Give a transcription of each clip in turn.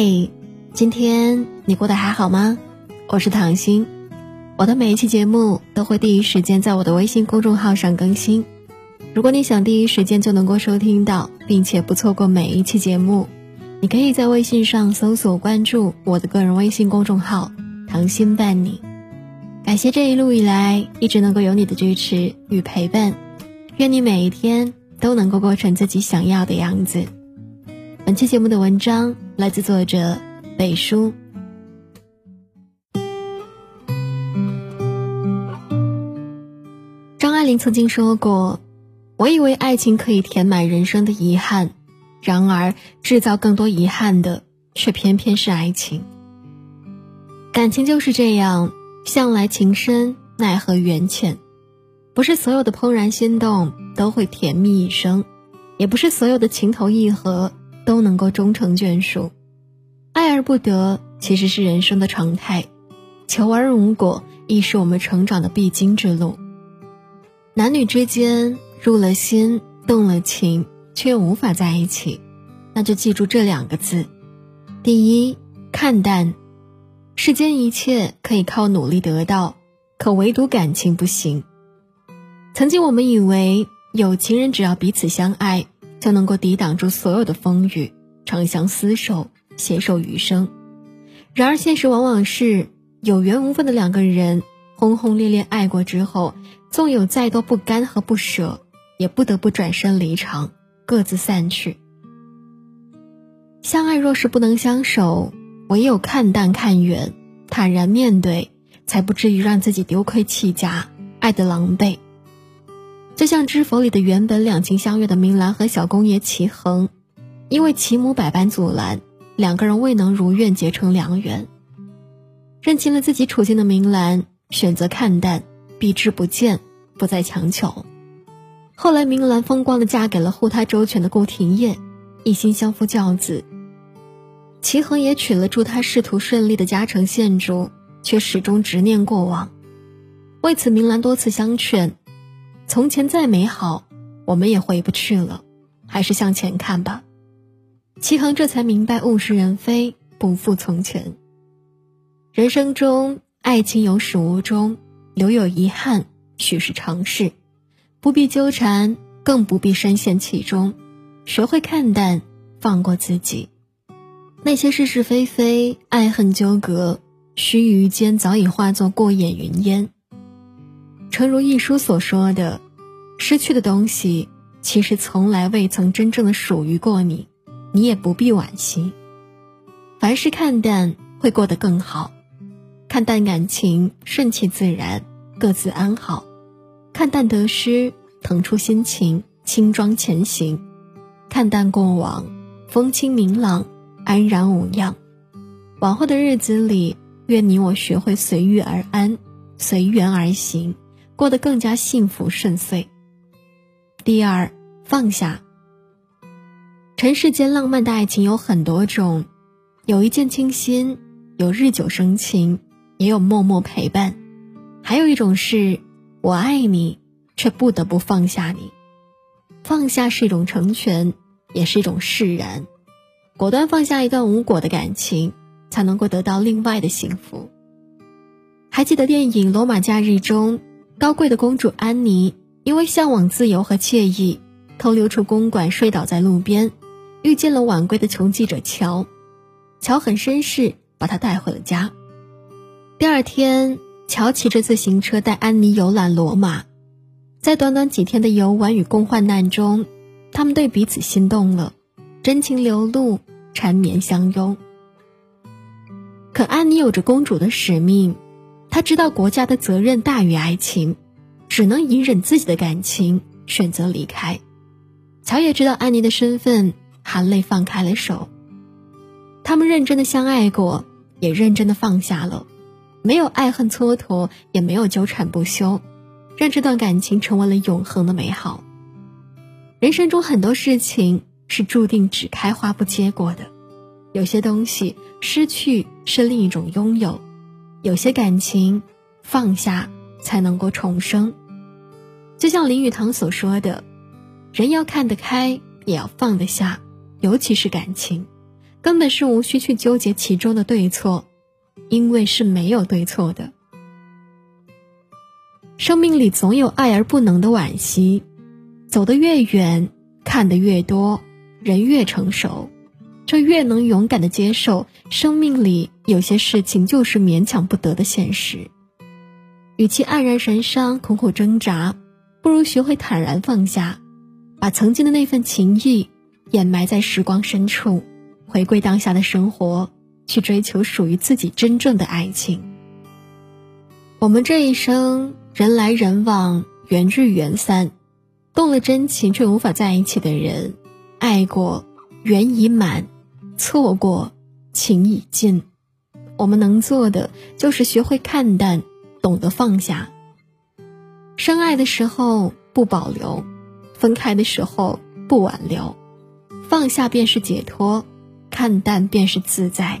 嘿，今天你过得还好吗？我是唐心，我的每一期节目都会第一时间在我的微信公众号上更新。如果你想第一时间就能够收听到，并且不错过每一期节目，你可以在微信上搜索关注我的个人微信公众号“唐心伴你”。感谢这一路以来一直能够有你的支持与陪伴，愿你每一天都能够过成自己想要的样子。本期节目的文章来自作者北叔。张爱玲曾经说过：“我以为爱情可以填满人生的遗憾，然而制造更多遗憾的却偏偏是爱情。感情就是这样，向来情深，奈何缘浅。不是所有的怦然心动都会甜蜜一生，也不是所有的情投意合。”都能够终成眷属，爱而不得其实是人生的常态，求而无果亦是我们成长的必经之路。男女之间入了心、动了情，却无法在一起，那就记住这两个字：第一，看淡。世间一切可以靠努力得到，可唯独感情不行。曾经我们以为有情人只要彼此相爱。就能够抵挡住所有的风雨，长相厮守，携手余生。然而现实往往是，有缘无分的两个人轰轰烈烈爱过之后，纵有再多不甘和不舍，也不得不转身离场，各自散去。相爱若是不能相守，唯有看淡看远，坦然面对，才不至于让自己丢盔弃甲，爱得狼狈。就像《知否》里的原本两情相悦的明兰和小公爷齐衡，因为其母百般阻拦，两个人未能如愿结成良缘。认清了自己处境的明兰选择看淡，避之不见，不再强求。后来，明兰风光的嫁给了护她周全的顾廷烨，一心相夫教子。齐衡也娶了祝他仕途顺利的嘉诚县主，却始终执念过往。为此，明兰多次相劝。从前再美好，我们也回不去了，还是向前看吧。齐衡这才明白物是人非，不复从前。人生中，爱情有始无终，留有遗憾，许是常事，不必纠缠，更不必深陷其中，学会看淡，放过自己。那些是是非非、爱恨纠葛，须臾间早已化作过眼云烟。诚如一书所说的，失去的东西其实从来未曾真正的属于过你，你也不必惋惜。凡事看淡，会过得更好。看淡感情，顺其自然，各自安好；看淡得失，腾出心情，轻装前行；看淡过往，风轻明朗，安然无恙。往后的日子里，愿你我学会随遇而安，随缘而行。过得更加幸福顺遂。第二，放下。尘世间浪漫的爱情有很多种，有一见倾心，有日久生情，也有默默陪伴，还有一种是我爱你，却不得不放下你。放下是一种成全，也是一种释然。果断放下一段无果的感情，才能够得到另外的幸福。还记得电影《罗马假日》中？高贵的公主安妮因为向往自由和惬意，偷溜出公馆，睡倒在路边，遇见了晚归的穷记者乔。乔很绅士，把她带回了家。第二天，乔骑着自行车带安妮游览罗马，在短短几天的游玩与共患难中，他们对彼此心动了，真情流露，缠绵相拥。可安妮有着公主的使命。他知道国家的责任大于爱情，只能隐忍自己的感情，选择离开。乔也知道安妮的身份，含泪放开了手。他们认真的相爱过，也认真的放下了，没有爱恨蹉跎，也没有纠缠不休，让这段感情成为了永恒的美好。人生中很多事情是注定只开花不结果的，有些东西失去是另一种拥有。有些感情，放下才能够重生。就像林语堂所说的：“人要看得开，也要放得下，尤其是感情，根本是无需去纠结其中的对错，因为是没有对错的。生命里总有爱而不能的惋惜，走得越远，看得越多，人越成熟，就越能勇敢的接受生命里有些事情就是勉强不得的现实。与其黯然神伤、苦苦挣扎，不如学会坦然放下，把曾经的那份情谊掩埋在时光深处，回归当下的生活，去追求属于自己真正的爱情。我们这一生，人来人往，缘聚缘散，动了真情却无法在一起的人，爱过，缘已满，错过，情已尽。我们能做的，就是学会看淡。懂得放下，深爱的时候不保留，分开的时候不挽留，放下便是解脱，看淡便是自在。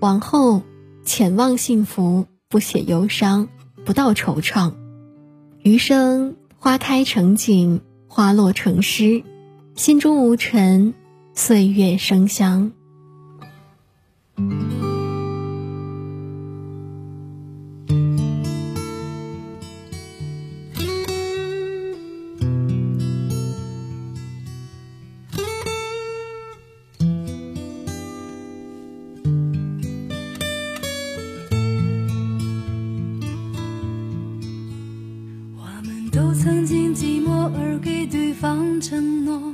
往后浅望幸福，不写忧伤，不道惆怅。余生花开成景，花落成诗，心中无尘，岁月生香。都曾经寂寞而给对方承诺，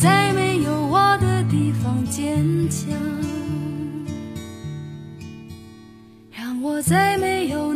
在没有我的地方坚强让我在没有